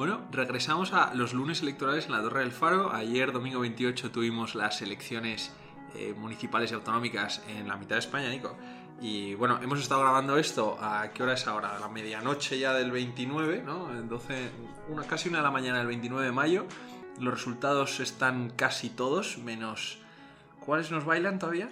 Bueno, regresamos a los lunes electorales en la Torre del Faro. Ayer, domingo 28, tuvimos las elecciones eh, municipales y autonómicas en la mitad de España, Nico. Y bueno, hemos estado grabando esto. ¿A qué hora es ahora? A la medianoche ya del 29, ¿no? 12, una, casi una de la mañana del 29 de mayo. Los resultados están casi todos, menos. ¿Cuáles nos bailan todavía?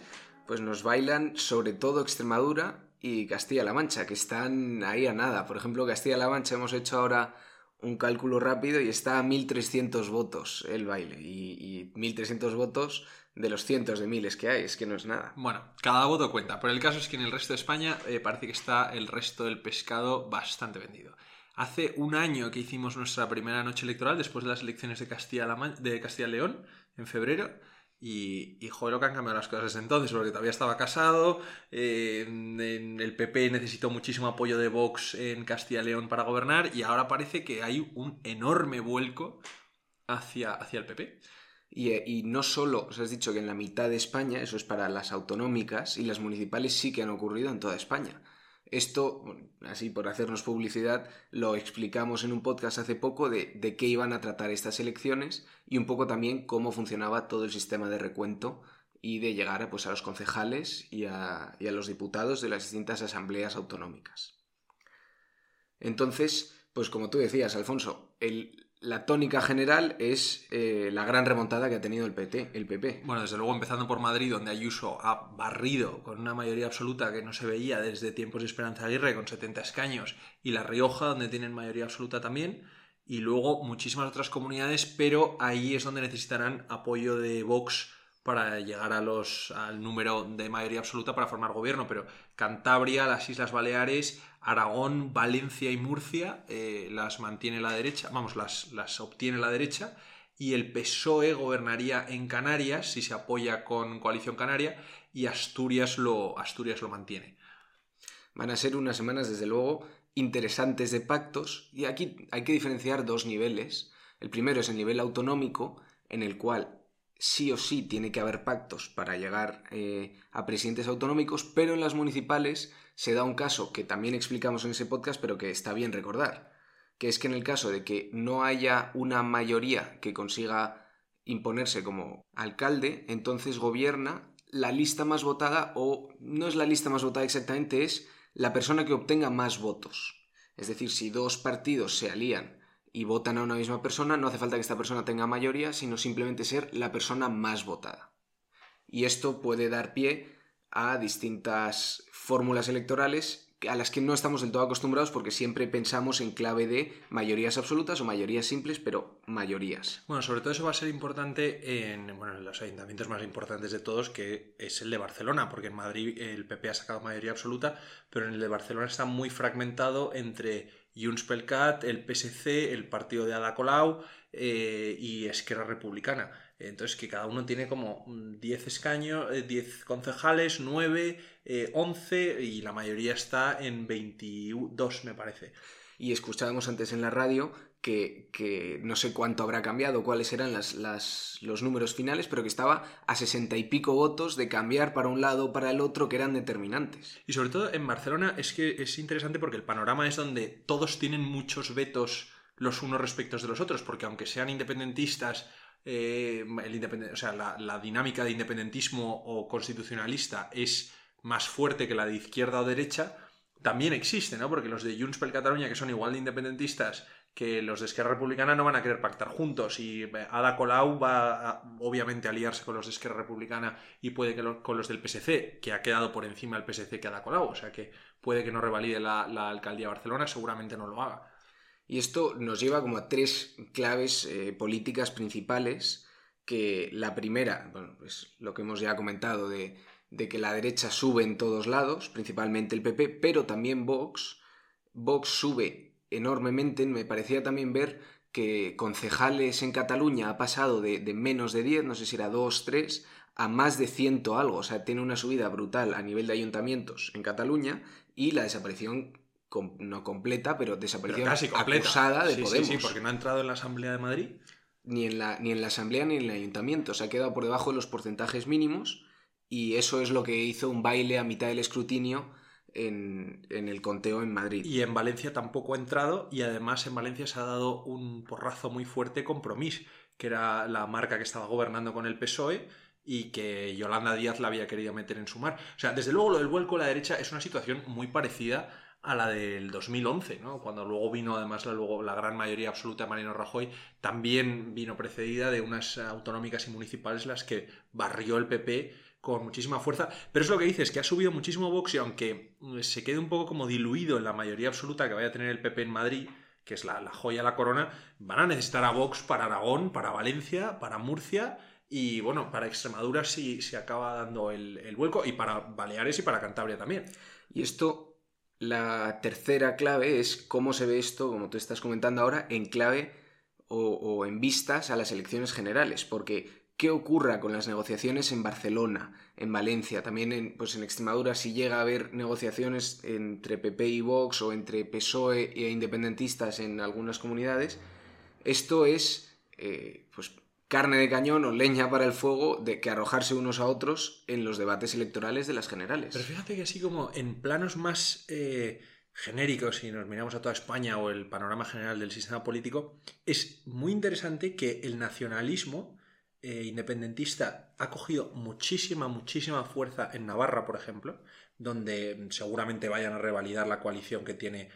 Pues nos bailan sobre todo Extremadura y Castilla-La Mancha, que están ahí a nada. Por ejemplo, Castilla-La Mancha hemos hecho ahora un cálculo rápido y está a 1.300 votos el baile. Y, 1.300 votos de los cientos de miles que hay, es que no es nada. Bueno, cada voto cuenta, pero el caso es que en el resto de España eh, parece que está el resto del pescado bastante vendido. Hace un año que hicimos nuestra primera noche electoral después de las elecciones de Castilla-León en febrero y, joder, lo que han cambiado las cosas desde entonces, porque todavía estaba casado, eh, en el PP necesitó muchísimo apoyo de Vox en Castilla y León para gobernar, y ahora parece que hay un enorme vuelco hacia, hacia el PP. Y, y, no solo, os has dicho que en la mitad de España, eso es para las autonómicas, y las municipales sí que han ocurrido en toda España. Esto, así por hacernos publicidad, lo explicamos en un podcast hace poco de, qué iban a tratar estas elecciones y un poco también cómo funcionaba todo el sistema de recuento y de llegar pues, a los concejales y a, y a los diputados de las distintas asambleas autonómicas. Entonces, pues como tú decías, Alfonso, el, la tónica general es eh, la gran remontada que ha tenido el, PT, el PP. Bueno, desde luego empezando por Madrid, donde Ayuso ha barrido con una mayoría absoluta que no se veía desde tiempos de Esperanza Aguirre, con 70 escaños, y La Rioja, donde tienen mayoría absoluta también, y luego muchísimas otras comunidades, pero ahí es donde necesitarán apoyo de Vox para llegar a los, al número de mayoría absoluta para formar gobierno, pero Cantabria, las Islas Baleares, Aragón, Valencia y Murcia eh, las mantiene la derecha, vamos, las, las obtiene la derecha, y el PSOE gobernaría en Canarias si se apoya con Coalición Canaria, y Asturias lo, Asturias lo mantiene. Van a ser unas semanas, desde luego, interesantes de pactos, y aquí hay que diferenciar dos niveles. El primero es el nivel autonómico, en el cual sí o sí tiene que haber pactos para llegar eh, a presidentes autonómicos, pero en las municipales se da un caso que también explicamos en ese podcast, pero que está bien recordar, que es que en el caso de que no haya una mayoría que consiga imponerse como alcalde, entonces gobierna la lista más votada, o no es la lista más votada exactamente, es la persona que obtenga más votos. Es decir, si dos partidos se alían y votan a una misma persona, no hace falta que esta persona tenga mayoría, sino simplemente ser la persona más votada. Y esto puede dar pie a distintas fórmulas electorales a las que no estamos del todo acostumbrados porque siempre pensamos en clave de mayorías absolutas o mayorías simples, pero mayorías. Bueno, sobre todo eso va a ser importante en, bueno, en los ayuntamientos más importantes de todos, que es el de Barcelona, porque en Madrid el PP ha sacado mayoría absoluta, pero en el de Barcelona está muy fragmentado entre Junts pel Cat, el PSC, el partido de Ada Colau eh, y Esquerra Republicana. Entonces, que cada uno tiene como 10 escaños, 10 eh, concejales, 9, 11 eh, y la mayoría está en 22, me parece. Y escuchábamos antes en la radio que, no sé cuánto habrá cambiado, cuáles eran las, los números finales, pero que estaba a sesenta y pico votos de cambiar para un lado o para el otro que eran determinantes. Y sobre todo en Barcelona es que es interesante porque el panorama es donde todos tienen muchos vetos los unos respecto de los otros, porque aunque sean independentistas, eh, el o sea, la, la dinámica de independentismo o constitucionalista es más fuerte que la de izquierda o derecha, también existe, ¿no? Porque los de Junts per Catalunya, que son igual de independentistas que los de Esquerra Republicana no van a querer pactar juntos y eh, Ada Colau va a, obviamente a aliarse con los de Esquerra Republicana y puede que con los del PSC, que ha quedado por encima el PSC que Ada Colau, o sea que puede que no revalide la, alcaldía de Barcelona, seguramente no lo haga. Y esto nos lleva como a tres claves eh, políticas principales, que la primera, bueno, pues lo que hemos ya comentado de, de que la derecha sube en todos lados, principalmente el PP, pero también Vox. Vox sube enormemente. Me parecía también ver que concejales en Cataluña ha pasado de, menos de 10, no sé si era 2, 3, a más de ciento algo. O sea, tiene una subida brutal a nivel de ayuntamientos en Cataluña y la desaparición no completa, pero desaparición casi acusada de Podemos. Sí, sí, porque no ha entrado en la Asamblea de Madrid. Ni en, la, ni en la Asamblea ni en el Ayuntamiento. Se ha quedado por debajo de los porcentajes mínimos y eso es lo que hizo un baile a mitad del escrutinio en, en el conteo en Madrid. Y en Valencia tampoco ha entrado y además en Valencia se ha dado un porrazo muy fuerte Compromís, que era la marca que estaba gobernando con el PSOE y que Yolanda Díaz la había querido meter en su mar. O sea, desde luego lo del vuelco a la derecha es una situación muy parecida a la del 2011, ¿no? Cuando luego vino además la, luego, la gran mayoría absoluta de Mariano Rajoy, también vino precedida de unas autonómicas y municipales las que barrió el PP con muchísima fuerza. Pero es lo que dices, que ha subido muchísimo Vox y aunque se quede un poco como diluido en la mayoría absoluta que vaya a tener el PP en Madrid, que es la, la joya, la corona, van a necesitar a Vox para Aragón, para Valencia, para Murcia y bueno, para Extremadura sí se acaba dando el, el, vuelco y para Baleares y para Cantabria también. Y esto, la tercera clave es cómo se ve esto, como tú estás comentando ahora, en clave o, o en vistas a las elecciones generales, porque qué ocurra con las negociaciones en Barcelona, en Valencia, también en, pues en Extremadura, si llega a haber negociaciones entre PP y Vox o entre PSOE e independentistas en algunas comunidades, esto es eh, pues carne de cañón o leña para el fuego de que arrojarse unos a otros en los debates electorales de las generales. Pero fíjate que así como en planos más eh, genéricos, si nos miramos a toda España o el panorama general del sistema político, es muy interesante que el nacionalismo eh, independentista ha cogido muchísima, muchísima fuerza en Navarra, por ejemplo, donde seguramente vayan a revalidar la coalición que tiene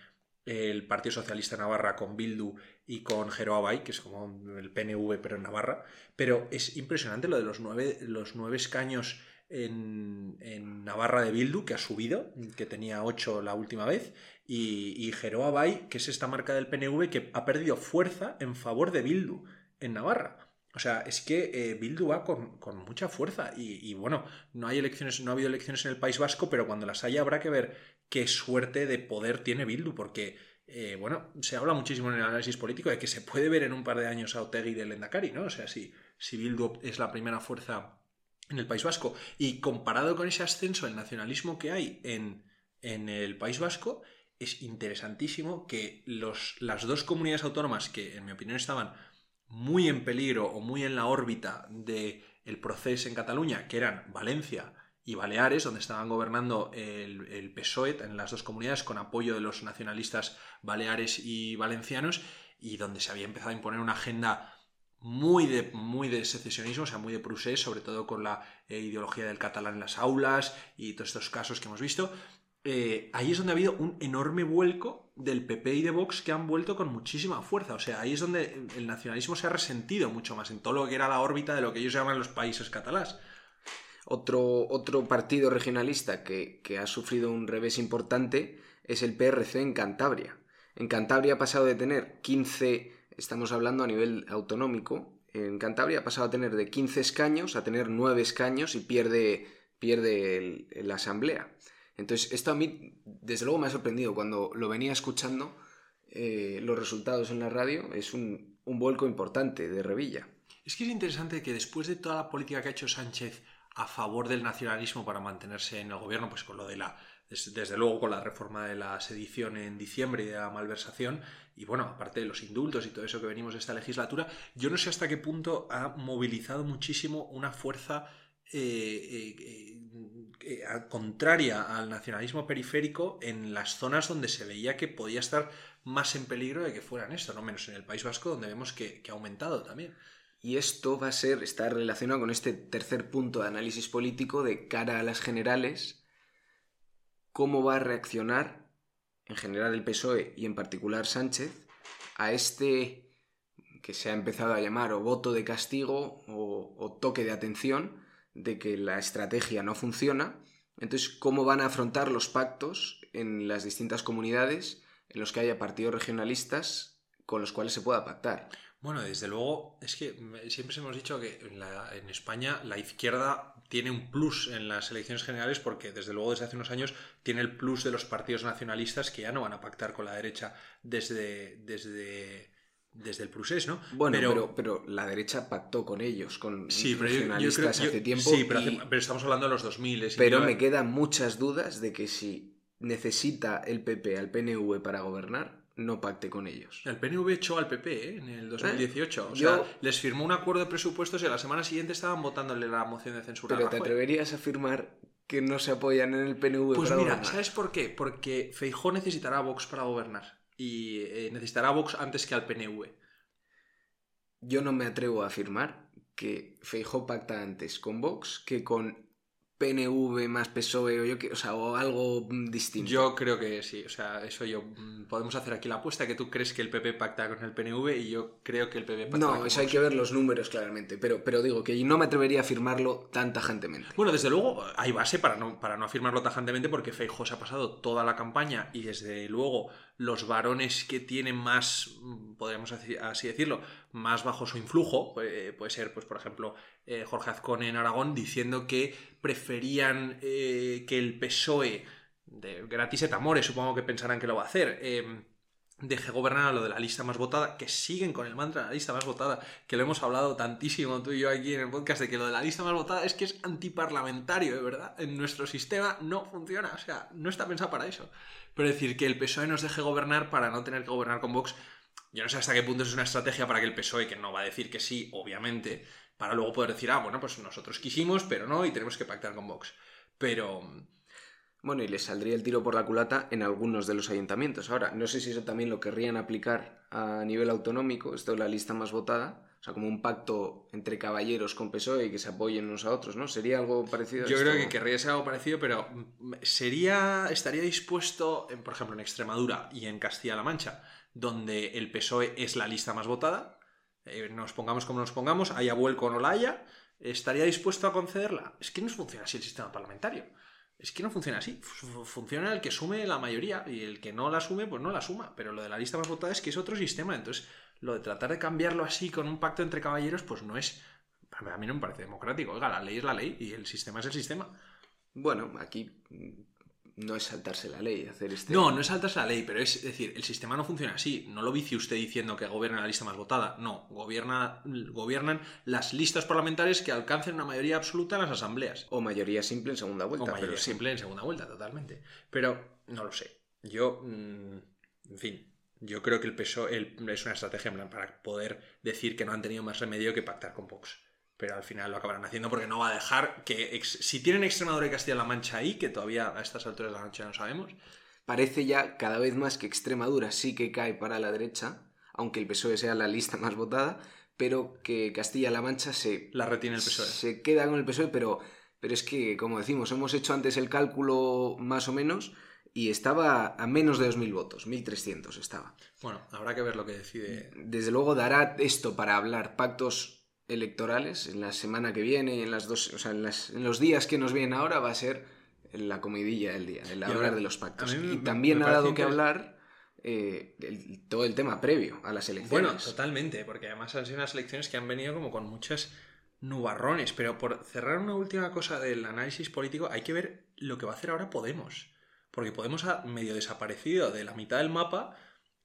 el Partido Socialista Navarra con Bildu y con Jero Abay, que es como el PNV pero en Navarra. Pero es impresionante lo de los nueve, los nueve escaños en, en, Navarra de Bildu, que ha subido, que tenía ocho la última vez, y, y Jero Abay, que es esta marca del PNV que ha perdido fuerza en favor de Bildu en Navarra. O sea, es que eh, Bildu va con, con mucha fuerza y, bueno, no hay elecciones, no ha habido elecciones en el País Vasco, pero cuando las haya habrá que ver qué suerte de poder tiene Bildu, porque eh, bueno, se habla muchísimo en el análisis político de que se puede ver en un par de años a Otegi del Endacari, ¿no? O sea, si, si Bildu es la primera fuerza en el País Vasco y comparado con ese ascenso del nacionalismo que hay en, en el País Vasco, es interesantísimo que los, las dos comunidades autónomas que, en mi opinión, estaban muy en peligro o muy en la órbita del el proceso en Cataluña, que eran Valencia y Baleares, donde estaban gobernando el, el, PSOE en las dos comunidades con apoyo de los nacionalistas baleares y valencianos, y donde se había empezado a imponer una agenda muy de, muy de secesionismo, o sea, muy de prusés, sobre todo con la eh, ideología del catalán en las aulas y todos estos casos que hemos visto, eh, ahí es donde ha habido un enorme vuelco del PP y de Vox que han vuelto con muchísima fuerza. O sea, ahí es donde el nacionalismo se ha resentido mucho más en todo lo que era la órbita de lo que ellos llaman los países catalás. Otro, otro partido regionalista que, ha sufrido un revés importante es el PRC en Cantabria. En Cantabria ha pasado de tener 15, estamos hablando a nivel autonómico, en Cantabria ha pasado a tener de 15 escaños a tener 9 escaños y pierde, pierde la asamblea. Entonces, esto a mí, desde luego, me ha sorprendido. Cuando lo venía escuchando, eh, los resultados en la radio, es un, un, vuelco importante de Revilla. Es que es interesante que después de toda la política que ha hecho Sánchez a favor del nacionalismo para mantenerse en el gobierno, pues con lo de la. Desde luego con la reforma de la sedición en diciembre y de la malversación, y bueno, aparte de los indultos y todo eso que venimos de esta legislatura, yo no sé hasta qué punto ha movilizado muchísimo una fuerza contraria al nacionalismo periférico en las zonas donde se veía que podía estar más en peligro de que fueran esto, no menos en el País Vasco, donde vemos que, ha aumentado también. Y esto va a ser, está relacionado con este tercer punto de análisis político de cara a las generales, cómo va a reaccionar en general el PSOE y en particular Sánchez a este que se ha empezado a llamar o voto de castigo o toque de atención de que la estrategia no funciona. Entonces, ¿cómo van a afrontar los pactos en las distintas comunidades en los que haya partidos regionalistas con los cuales se pueda pactar? Bueno, desde luego, es que siempre hemos dicho que en, la, en, España la izquierda tiene un plus en las elecciones generales porque desde luego desde hace unos años tiene el plus de los partidos nacionalistas que ya no van a pactar con la derecha desde, desde desde el Prusés, ¿no? Bueno, pero, pero, pero, la derecha pactó con ellos, con sí, pero nacionalistas yo, yo, hace tiempo. Sí, pero, hace, pero, estamos hablando de los 2000. Pero me quedan muchas dudas de que si necesita el PP al PNV para gobernar, no pacte con ellos. El PNV echó al PP ¿eh? en el 2018. ¿Eh? O sea, yo... les firmó un acuerdo de presupuestos y a la semana siguiente estaban votándole la moción de censura. Pero te atreverías a afirmar que no se apoyan en el PNV Pues para mira, gobernar? ¿sabes por qué? Porque Feijó necesitará a Vox para gobernar. Y eh, necesitará a Vox antes que al PNV. Yo no me atrevo a afirmar que Feijó pacta antes con Vox que con PNV más PSOE o, yo que, o, sea, o algo mm, distinto. Yo creo que sí, o sea, eso yo. mm, Podemos hacer aquí la apuesta que tú crees que el PP pacta con el PNV y yo creo que el PP pacta no, con eso hay que ver los números claramente, pero, pero digo que no me atrevería a afirmarlo tan tajantemente. Bueno, desde luego hay base para no, para no afirmarlo tajantemente porque Feijóo se ha pasado toda la campaña y desde luego los varones que tienen más, mm, podríamos así decirlo, más bajo su influjo, eh, puede ser, pues por ejemplo, eh, Jorge Azcón en Aragón diciendo que preferían eh, que el PSOE, de gratis et amore, supongo que pensarán que lo va a hacer, deje gobernar a lo de la lista más votada, que siguen con el mantra de la lista más votada, que lo hemos hablado tantísimo tú y yo aquí en el podcast, de que lo de la lista más votada es que es antiparlamentario, de verdad. En nuestro sistema no funciona, o sea, no está pensado para eso. Pero decir que el PSOE nos deje gobernar para no tener que gobernar con Vox, yo no sé hasta qué punto es una estrategia para que el PSOE, que no va a decir que sí, obviamente, para luego poder decir, ah, bueno, pues nosotros quisimos, pero no, y tenemos que pactar con Vox. Pero Bueno, y les saldría el tiro por la culata en algunos de los ayuntamientos. Ahora, no sé si eso también lo querrían aplicar a nivel autonómico, esto es la lista más votada, o sea, como un pacto entre caballeros con PSOE y que se apoyen unos a otros, ¿no? ¿Sería algo parecido a Yo esto? creo que querría ser algo parecido, pero mm, sería, estaría dispuesto, en, por ejemplo, en Extremadura y en Castilla-La Mancha, donde el PSOE es la lista más votada, eh, nos pongamos como nos pongamos, haya vuelco o no la haya, estaría dispuesto a concederla. Es que no funciona así el sistema parlamentario. Es que no funciona así. Fu- Funciona el que sume la mayoría y el que no la asume, pues no la suma. Pero lo de la lista más votada es que es otro sistema. Entonces, lo de tratar de cambiarlo así con un pacto entre caballeros, pues no es. A mí no me parece democrático. Oiga, la ley es la ley y el sistema es el sistema. Bueno, aquí no es saltarse la ley, hacer este... No, no es saltarse la ley, pero es decir, el sistema no funciona así. No lo vicie usted diciendo que gobierna la lista más votada. No, gobierna, gobiernan las listas parlamentarias que alcancen una mayoría absoluta en las asambleas. O mayoría simple en segunda vuelta, O mayoría pero sí. simple en segunda vuelta, totalmente. Pero no lo sé. Yo, mm, en fin, yo creo que el peso el- es una estrategia en plan para poder decir que no han tenido más remedio que pactar con Vox. Pero al final lo acabarán haciendo porque no va a dejar que... ex- si tienen Extremadura y Castilla-La Mancha ahí, que todavía a estas alturas de la noche no sabemos, Parece ya cada vez más que Extremadura sí que cae para la derecha, aunque el PSOE sea la lista más votada, pero que Castilla-La Mancha se, la retiene el PSOE. se queda con el PSOE, pero, pero es que, como decimos, hemos hecho antes el cálculo más o menos y estaba a menos de 2.000 votos, 1.300 estaba. Bueno, habrá que ver lo que decide. Desde luego dará esto para hablar pactos electorales en la semana que viene y en, las dos, o sea, en, las- en los días que nos vienen ahora va a ser la comidilla del día, el hablar de los pactos. me- y también me ha dado que hablar eh, el- todo el tema previo a las elecciones. Bueno, totalmente, porque además han sido unas elecciones que han venido como con muchas nubarrones. Pero por cerrar una última cosa del análisis político, hay que ver lo que va a hacer ahora Podemos. Porque Podemos ha medio desaparecido de la mitad del mapa.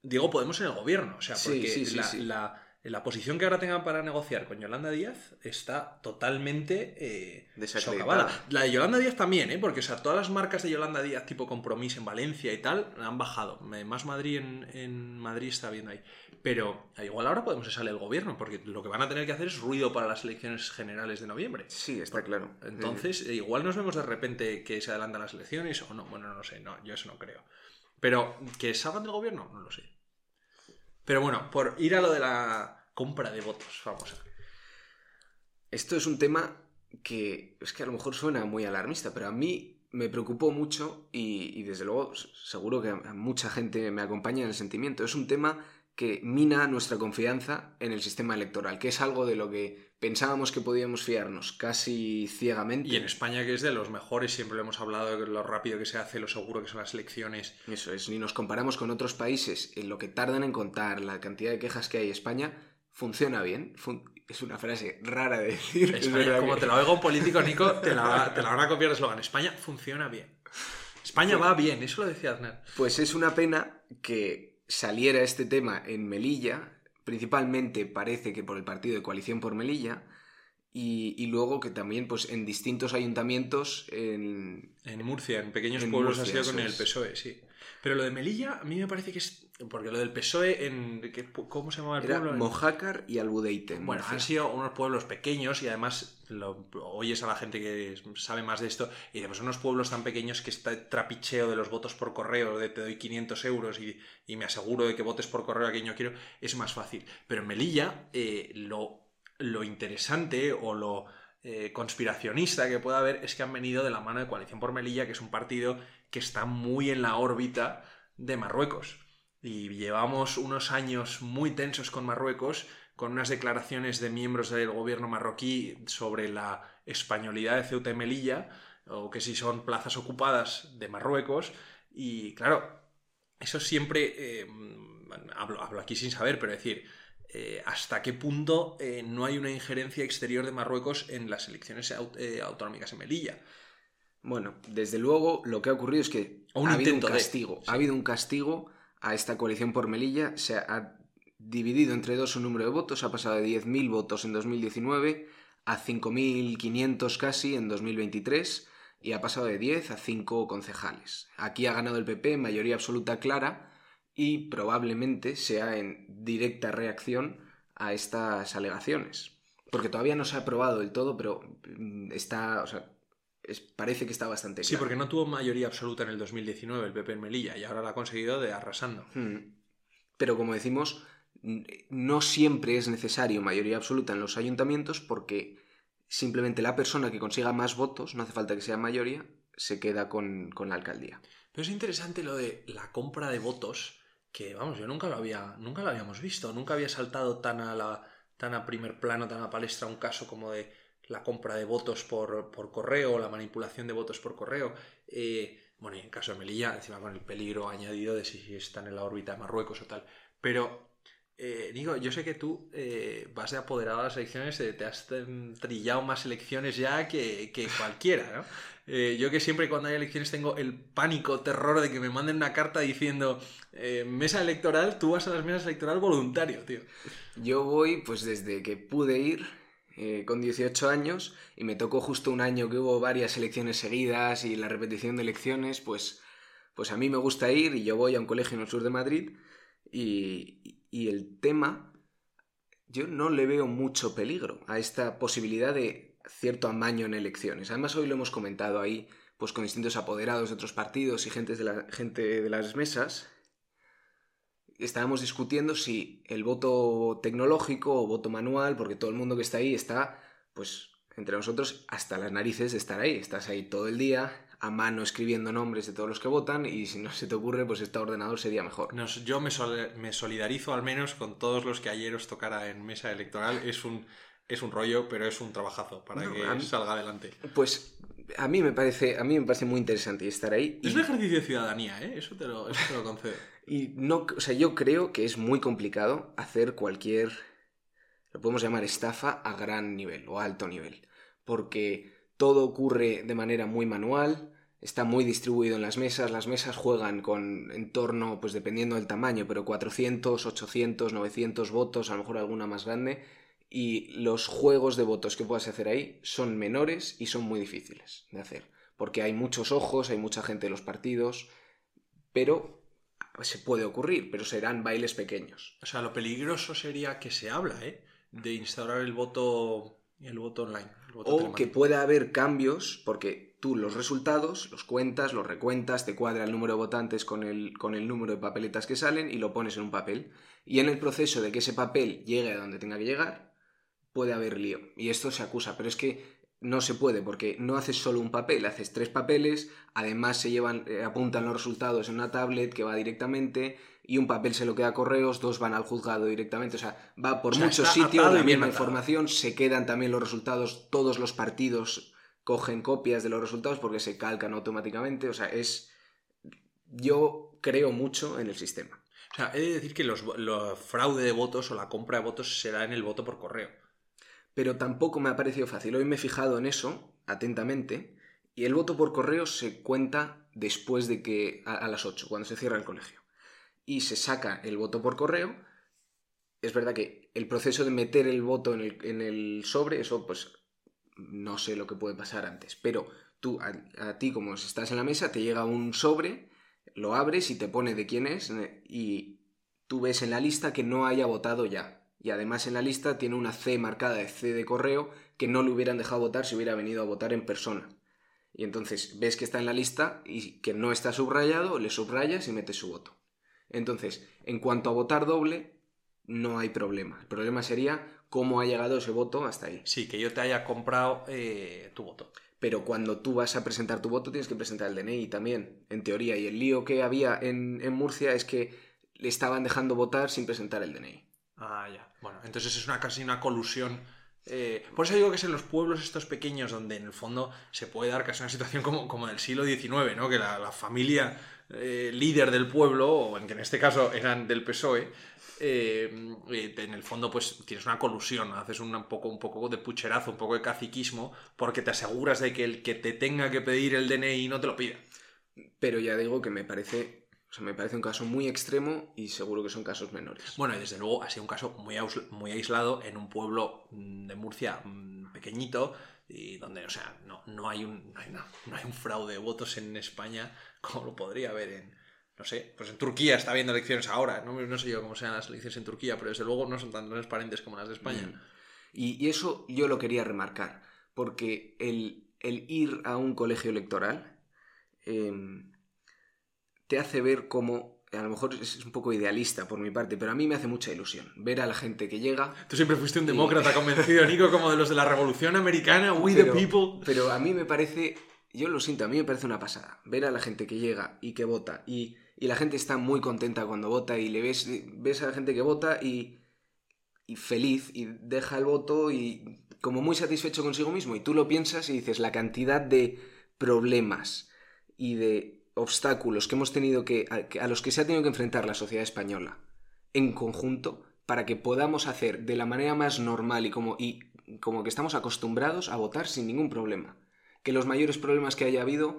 Digo Podemos en el gobierno. O sea, porque sí, sí, sí. la- la posición que ahora tengan para negociar con Yolanda Díaz está totalmente eh, socavada. La de Yolanda Díaz también, ¿eh? Porque, o sea, todas las marcas de Yolanda Díaz, tipo Compromiso en Valencia y tal, han bajado. Más Madrid en, en Madrid está viendo ahí. Pero igual ahora podemos salir el gobierno, porque lo que van a tener que hacer es ruido para las elecciones generales de noviembre. Sí, está claro. Entonces, eh, igual nos vemos de repente que se adelantan las elecciones o no. Bueno, no lo sé, no, yo eso no creo. Pero que salgan del gobierno, no lo sé. Pero bueno, por ir a lo de la compra de votos, vamos. Esto es un tema que es que a lo mejor suena muy alarmista, pero a mí me preocupó mucho y, desde luego seguro que mucha gente me acompaña en el sentimiento. Es un tema que mina nuestra confianza en el sistema electoral, que es algo de lo que pensábamos que podíamos fiarnos casi ciegamente. Y en España, que es de los mejores, siempre lo hemos hablado de lo rápido que se hace, lo seguro que son las elecciones. Eso es, ni nos comparamos con otros países en lo que tardan en contar, la cantidad de quejas que hay. España funciona bien. Fun- es una frase rara de decir. es España, verdad como que- te lo oiga un político, Nico, te la, te la van a copiar de eslogan. España funciona bien. España va bien, eso lo decía Aznar. Pues es una pena que saliera este tema en Melilla, principalmente parece que por el partido de coalición por Melilla, y, y luego que también pues en distintos ayuntamientos en... En Murcia, en pequeños En pueblos Murcia, ha sido con el. PSOE, sí. Pero lo de Melilla, a mí me parece que es. Porque lo del PSOE, en, ¿cómo se llamaba el Era pueblo? Mojácar y Albudeite. en Bueno, Murcia. han sido unos pueblos pequeños y además lo, oyes a la gente que sabe más de esto y decimos, unos pueblos tan pequeños que está trapicheo de los votos por correo, de te doy 500 euros y, y me aseguro de que votes por correo a quien yo quiero, es más fácil. Pero en Melilla, eh, lo, lo interesante o lo eh, conspiracionista que pueda haber es que han venido de la mano de Coalición por Melilla, que es un partido que está muy en la órbita de Marruecos. Y llevamos unos años muy tensos con Marruecos, con unas declaraciones de miembros del gobierno marroquí sobre la españolidad de Ceuta y Melilla, o que si son plazas ocupadas de Marruecos. Y claro, eso siempre, eh, hablo, hablo aquí sin saber, pero decir, eh, hasta qué punto eh, no hay una injerencia exterior de Marruecos en las elecciones eh, autonómicas en Melilla. Bueno, desde luego lo que ha ocurrido es que O un ha habido un de- castigo. sí. Ha habido un castigo a esta coalición por Melilla. Se ha dividido entre dos su número de votos. Ha pasado de 10.000 votos en 2019 a 5.500 casi en 2023 y ha pasado de 10 a 5 concejales. Aquí ha ganado el PP en mayoría absoluta clara y probablemente sea en directa reacción a estas alegaciones. Porque todavía no se ha aprobado del todo, pero mm, está, o sea, es- parece que está bastante Sí, claro. porque no tuvo mayoría absoluta en el 2019 el PP en Melilla y ahora la ha conseguido de arrasando. Mm. Pero como decimos, no siempre es necesario mayoría absoluta en los ayuntamientos porque simplemente la persona que consiga más votos, no hace falta que sea mayoría, se queda con, con la alcaldía. Pero es interesante lo de la compra de votos, que vamos, yo nunca lo había, nunca lo habíamos visto, nunca había saltado tan a la, tan a primer plano, tan a palestra un caso como de la compra de votos por, por correo, la manipulación de votos por correo. Eh, bueno, y en caso de Melilla, encima con el peligro añadido de si están en la órbita de Marruecos o tal. Pero, eh, Nico, yo sé que tú eh, vas de apoderado a las elecciones, eh, te has trillado más elecciones ya que, que cualquiera, ¿no? Eh, yo que siempre cuando hay elecciones tengo el pánico, terror de que me manden una carta diciendo mesa electoral, tú vas a las mesas electoral voluntario, tío. Yo voy pues desde que pude ir con 18 años y me tocó justo un año que hubo varias elecciones seguidas y la repetición de elecciones, pues, pues a mí me gusta ir y yo voy a un colegio en el sur de Madrid y, y el tema, yo no le veo mucho peligro a esta posibilidad de cierto amaño en elecciones. Además hoy lo hemos comentado ahí pues con distintos apoderados de otros partidos y gente de, la, gente de las mesas estábamos discutiendo si el voto tecnológico o voto manual, porque todo el mundo que está ahí está, pues, entre nosotros hasta las narices de estar ahí. Estás ahí todo el día, a mano escribiendo nombres de todos los que votan, y si no se te ocurre, pues este ordenador sería mejor. Nos- yo me, sol- me solidarizo al menos con todos los que ayer os tocara en mesa electoral. Es un, es un rollo, pero es un trabajazo para No, que mí- salga adelante. Pues a mí me parece, a mí me parece muy interesante estar ahí. Es y- un ejercicio de ciudadanía, ¿eh? Eso te lo, eso te lo concedo. Y no, o sea, yo creo que es muy complicado hacer cualquier, lo podemos llamar estafa a gran nivel o a alto nivel, porque todo ocurre de manera muy manual, está muy distribuido en las mesas, las mesas juegan con en torno, pues dependiendo del tamaño, pero 400, 800, 900 votos, a lo mejor alguna más grande, y los juegos de votos que puedas hacer ahí son menores y son muy difíciles de hacer, porque hay muchos ojos, hay mucha gente en los partidos, pero se puede ocurrir, pero serán bailes pequeños. O sea, lo peligroso sería que se habla, ¿eh? De instaurar el voto, el voto online. el voto O telemático. que pueda haber cambios, porque tú los resultados los cuentas, los recuentas, te cuadra el número de votantes con el, con el número de papeletas que salen y lo pones en un papel. Y en el proceso de que ese papel llegue a donde tenga que llegar, puede haber lío. Y esto se acusa, pero es que no se puede, porque no haces solo un papel, haces tres papeles, además se llevan, eh, apuntan los resultados en una tablet que va directamente, y un papel se lo queda a correos, dos van al juzgado directamente, o sea, va por O sea, muchos sitios, la misma información, se quedan también los resultados, todos los partidos cogen copias de los resultados porque se calcan automáticamente, o sea, es... Yo creo mucho en el sistema. O sea, he de decir que los, los fraude de votos o la compra de votos será en el voto por correo. Pero tampoco me ha parecido fácil. Hoy me he fijado en eso atentamente y el voto por correo se cuenta después de que a, las 8, cuando se cierra el colegio. Y se saca el voto por correo. Es verdad que el proceso de meter el voto en el, sobre, eso pues no sé lo que puede pasar antes, pero tú, a, a ti como estás en la mesa, te llega un sobre Lo abres y te pone de quién es y tú ves en la lista que no haya votado ya. Y además en la lista tiene una C marcada de C de correo que no le hubieran dejado votar si hubiera venido a votar en persona. Y entonces ves que está en la lista y que no está subrayado, le subrayas y metes su voto. Entonces, en cuanto a votar doble, no hay problema. El problema sería cómo ha llegado ese voto hasta ahí. Sí, que yo te haya comprado eh, tu voto. Pero cuando tú vas a presentar tu voto tienes que presentar el DNI también, en teoría. Y el lío que había en, en Murcia es que le estaban dejando votar sin presentar el DNI. Ah, ya. Bueno, entonces es una casi una colusión. Eh, por eso digo que es en los pueblos estos pequeños donde en el fondo se puede dar casi una situación como, como del siglo XIX, ¿no? Que la, familia eh, líder del pueblo, o en que en este caso eran del PSOE, eh, en el fondo pues tienes una colusión, haces un poco, un poco de pucherazo, un poco de caciquismo, porque te aseguras de que el que te tenga que pedir el DNI no te lo pida. Pero ya digo que me parece o sea, me parece un caso muy extremo y seguro que son casos menores. Bueno, y desde luego ha sido un caso muy, muy aislado en un pueblo mm, de Murcia mm, pequeñito y donde, o sea, no, no, hay un, no, hay, un fraude de votos en España como lo podría haber en, no sé, pues en Turquía está habiendo elecciones ahora, no, no sé yo cómo sean las elecciones en Turquía, pero desde luego no son tan transparentes como las de España. Mm. Y, y, eso yo lo quería remarcar, porque el, el ir a un colegio electoral... Eh, te hace ver cómo, a lo mejor es un poco idealista por mi parte, pero a mí me hace mucha ilusión ver a la gente que llega. Tú siempre fuiste un demócrata convencido, Nico, como de los de la Revolución Americana, We the People. Pero a mí me parece, yo lo siento, a mí me parece una pasada. Ver a la gente que llega y que vota y, y la gente está muy contenta cuando vota y le ves, ves a la gente que vota y, y feliz y deja el voto y como muy satisfecho consigo mismo. Y tú lo piensas y dices, la cantidad de problemas y de obstáculos que hemos tenido que a, los que se ha tenido que enfrentar la sociedad española en conjunto para que podamos hacer de la manera más normal y como, y como que estamos acostumbrados a votar sin ningún problema. Que los mayores problemas que haya habido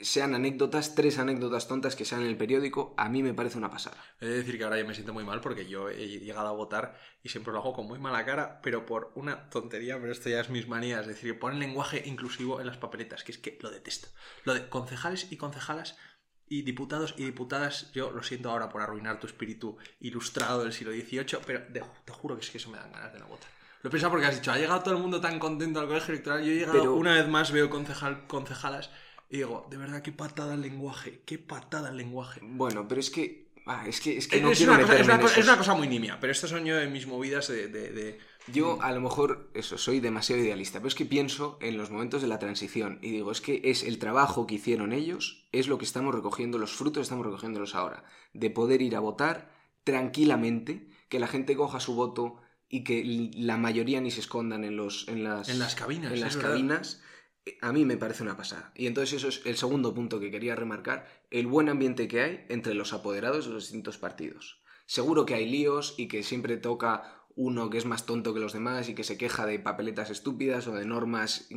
sean anécdotas, tres anécdotas tontas que sean en el periódico, a mí me parece una pasada. He de decir que ahora ya me siento muy mal porque yo he llegado a votar y siempre lo hago con muy mala cara, pero por una tontería, pero esto ya es mis manías, es decir, ponen lenguaje inclusivo en las papeletas, que es que lo detesto. Lo de concejales y concejalas y diputados y diputadas, yo lo siento ahora por arruinar tu espíritu ilustrado del siglo XVIII, pero te, juro que es que eso me dan ganas de no votar. Lo he pensado porque has dicho, ha llegado todo el mundo tan contento al colegio electoral, yo he llegado una vez más, veo concejal, concejalas y digo, de verdad, qué patada el lenguaje, qué patada el lenguaje. Bueno, pero es que. Ah, es que, es que no es, una cosa, es, una cosa, muy nimia, pero estas son yo en mis movidas de, Yo a lo mejor, eso, soy demasiado idealista, pero es que pienso en los momentos de la transición y digo, es que es el trabajo que hicieron ellos, es lo que estamos recogiendo, los frutos estamos recogiéndolos ahora, de poder ir a votar tranquilamente, que la gente coja su voto y que la mayoría ni se escondan en, los, en, las, en las cabinas. En las cabinas a mí me parece una pasada. Y entonces eso es el segundo punto que quería remarcar, el buen ambiente que hay entre los apoderados de los distintos partidos. Seguro que hay líos y que siempre toca uno que es más tonto que los demás y que se queja de papeletas estúpidas o de normas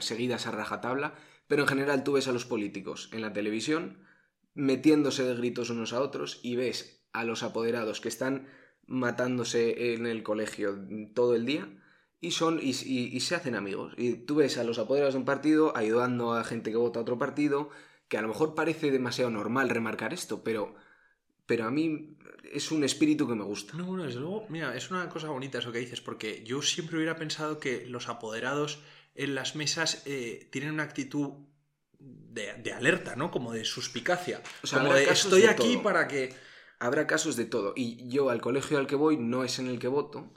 seguidas a rajatabla, pero en general tú ves a los políticos en la televisión metiéndose de gritos unos a otros y ves a los apoderados que están matándose en el colegio todo el día y son y, se hacen amigos. Y tú ves a los apoderados de un partido ayudando a gente que vota a otro partido, que a lo mejor parece demasiado normal remarcar esto, pero, pero a mí es un espíritu que me gusta. No, bueno, desde luego, mira, es una cosa bonita eso que dices, porque yo siempre hubiera pensado que los apoderados en las mesas eh, tienen una actitud de, alerta, ¿no? Como de suspicacia. O sea, como de estoy aquí para que... Habrá casos de todo. Y yo al colegio al que voy no es en el que voto,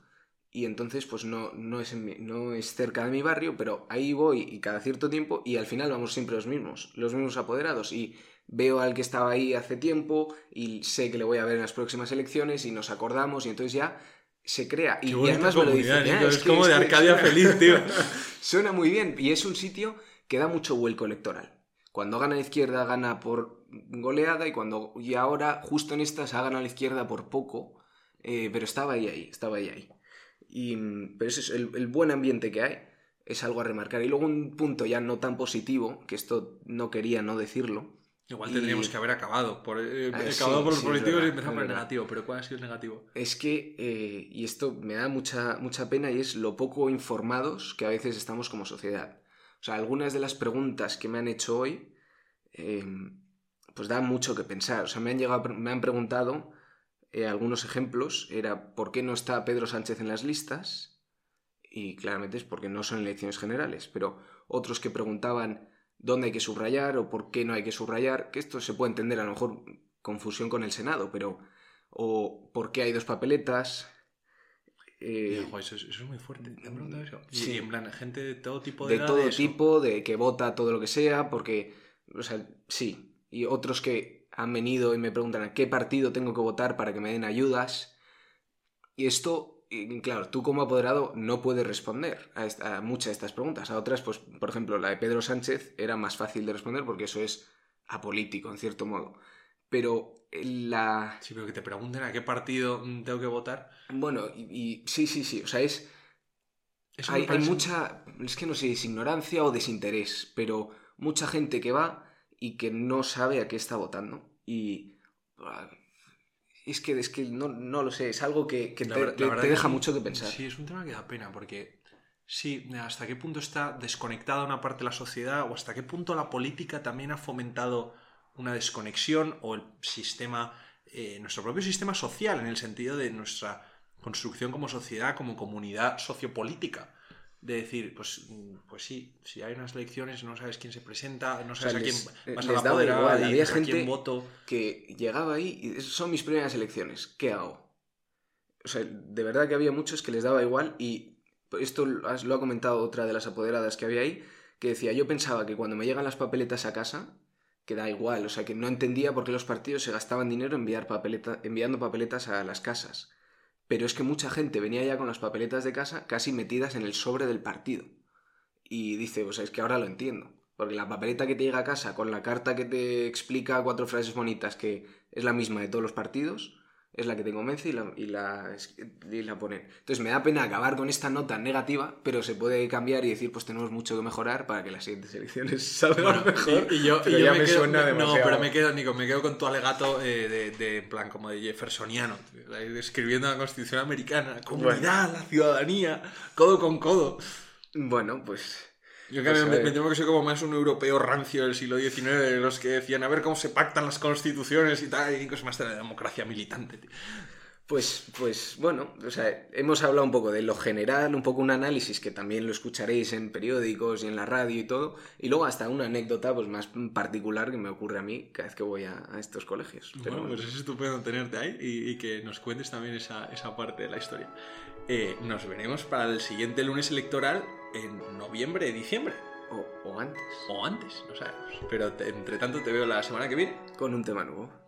y entonces pues no, no, es no es cerca de mi barrio, pero ahí voy y cada cierto tiempo y al final vamos siempre los mismos, los mismos apoderados y veo al que estaba ahí hace tiempo y sé que le voy a ver en las próximas elecciones y nos acordamos y entonces ya se crea. y, además me lo dicen. ¿eh? es, como de Arcadia feliz, tío. Suena muy bien y es un sitio que da mucho vuelco electoral. Cuando gana la izquierda gana por goleada y cuando y ahora justo en estas ha ganado la izquierda por poco, eh, pero estaba ahí ahí, estaba ahí ahí. Y, pero ese es el, buen ambiente que hay, es algo a remarcar. Y luego un punto ya no tan positivo, que esto no quería no decirlo. Igual tendríamos que haber acabado por, eh, ah, acabado por los políticos y empezar por el negativo, pero ¿cuál ha sido el negativo? Es que, eh, y esto me da mucha, mucha pena, y es lo poco informados que a veces estamos como sociedad. O sea, algunas de las preguntas que me han hecho hoy, em, pues da mucho que pensar. O sea, me han, llegado, me han preguntado eh, algunos ejemplos. Era ¿por qué no está Pedro Sánchez en las listas? Y claramente es porque no son elecciones generales. Pero otros que preguntaban dónde hay que subrayar o por qué no hay que subrayar, que esto se puede entender a lo mejor confusión con el Senado, pero o por qué hay dos papeletas. Eh, eso, es muy fuerte. ¿Te han eso? Sí, en plan, gente de todo tipo de De todo tipo, de que vota todo lo que sea, porque, o sea, sí. Y otros que han venido y me preguntan a qué partido tengo que votar para que me den ayudas. Y esto, claro, tú como apoderado no puedes responder a, a muchas de estas preguntas. A otras, pues, por ejemplo, la de Pedro Sánchez era más fácil de responder porque eso es apolítico, en cierto modo. Pero la... Sí, pero que te pregunten a qué partido tengo que votar. Bueno, y, sí, sí, sí, o sea, es... hay, mucha, es que no sé, es ignorancia o desinterés, pero mucha gente que va y que no sabe a qué está votando. Y ah, es que, es que no, lo sé, es algo que, te, deja mucho que pensar. Sí, es un tema que da pena, porque sí, hasta qué punto está desconectada una parte de la sociedad o hasta qué punto la política también ha fomentado una desconexión o el sistema, eh, nuestro propio sistema social, en el sentido de nuestra construcción como sociedad, como comunidad sociopolítica. De decir, pues, pues sí, si hay unas elecciones, no sabes quién se presenta, no sabes a quién eh, vas a igual. Había gente voto. que llegaba ahí y son mis primeras elecciones, ¿qué hago? O sea, de verdad que había muchos que les daba igual y esto lo ha comentado otra de las apoderadas que había ahí, que decía, yo pensaba que cuando me llegan las papeletas a casa, que da igual, o sea, que no entendía por qué los partidos se gastaban dinero enviar papeleta, enviando papeletas a las casas. Pero es que mucha gente venía ya con las papeletas de casa casi metidas en el sobre del partido. Y dice, sea, es que ahora lo entiendo. Porque la papeleta que te llega a casa con la carta que te explica cuatro frases bonitas que es la misma de todos los partidos, es la que te convence y la, y la, y la ponen. Entonces me da pena acabar con esta nota negativa, pero se puede cambiar y decir, pues tenemos mucho que mejorar para que las siguientes elecciones salgan mejor. Y, yo, y yo me, quedo, No, pero me quedo, Nico, me quedo con tu alegato eh, de, de, plan, como de Jeffersoniano, escribiendo la Constitución Americana, comunidad, la ciudadanía, codo con codo. Bueno, pues yo que me, me, temo que soy como más un europeo rancio del siglo XIX, de los que decían a ver cómo se pactan las constituciones y tal, y cosas más de la democracia militante. Pues, pues bueno, o sea, hemos hablado un poco de lo general, un poco un análisis que también lo escucharéis en periódicos y en la radio y todo, y luego hasta una anécdota pues más particular que me ocurre a mí cada vez que voy a, estos colegios. Pero bueno, pues es estupendo tenerte ahí y, que nos cuentes también esa, esa parte de la historia. Eh, nos veremos para el siguiente lunes electoral en noviembre, diciembre. O, o antes. O antes, no sabemos. Pero entre tanto te veo la semana que viene. Con un tema nuevo.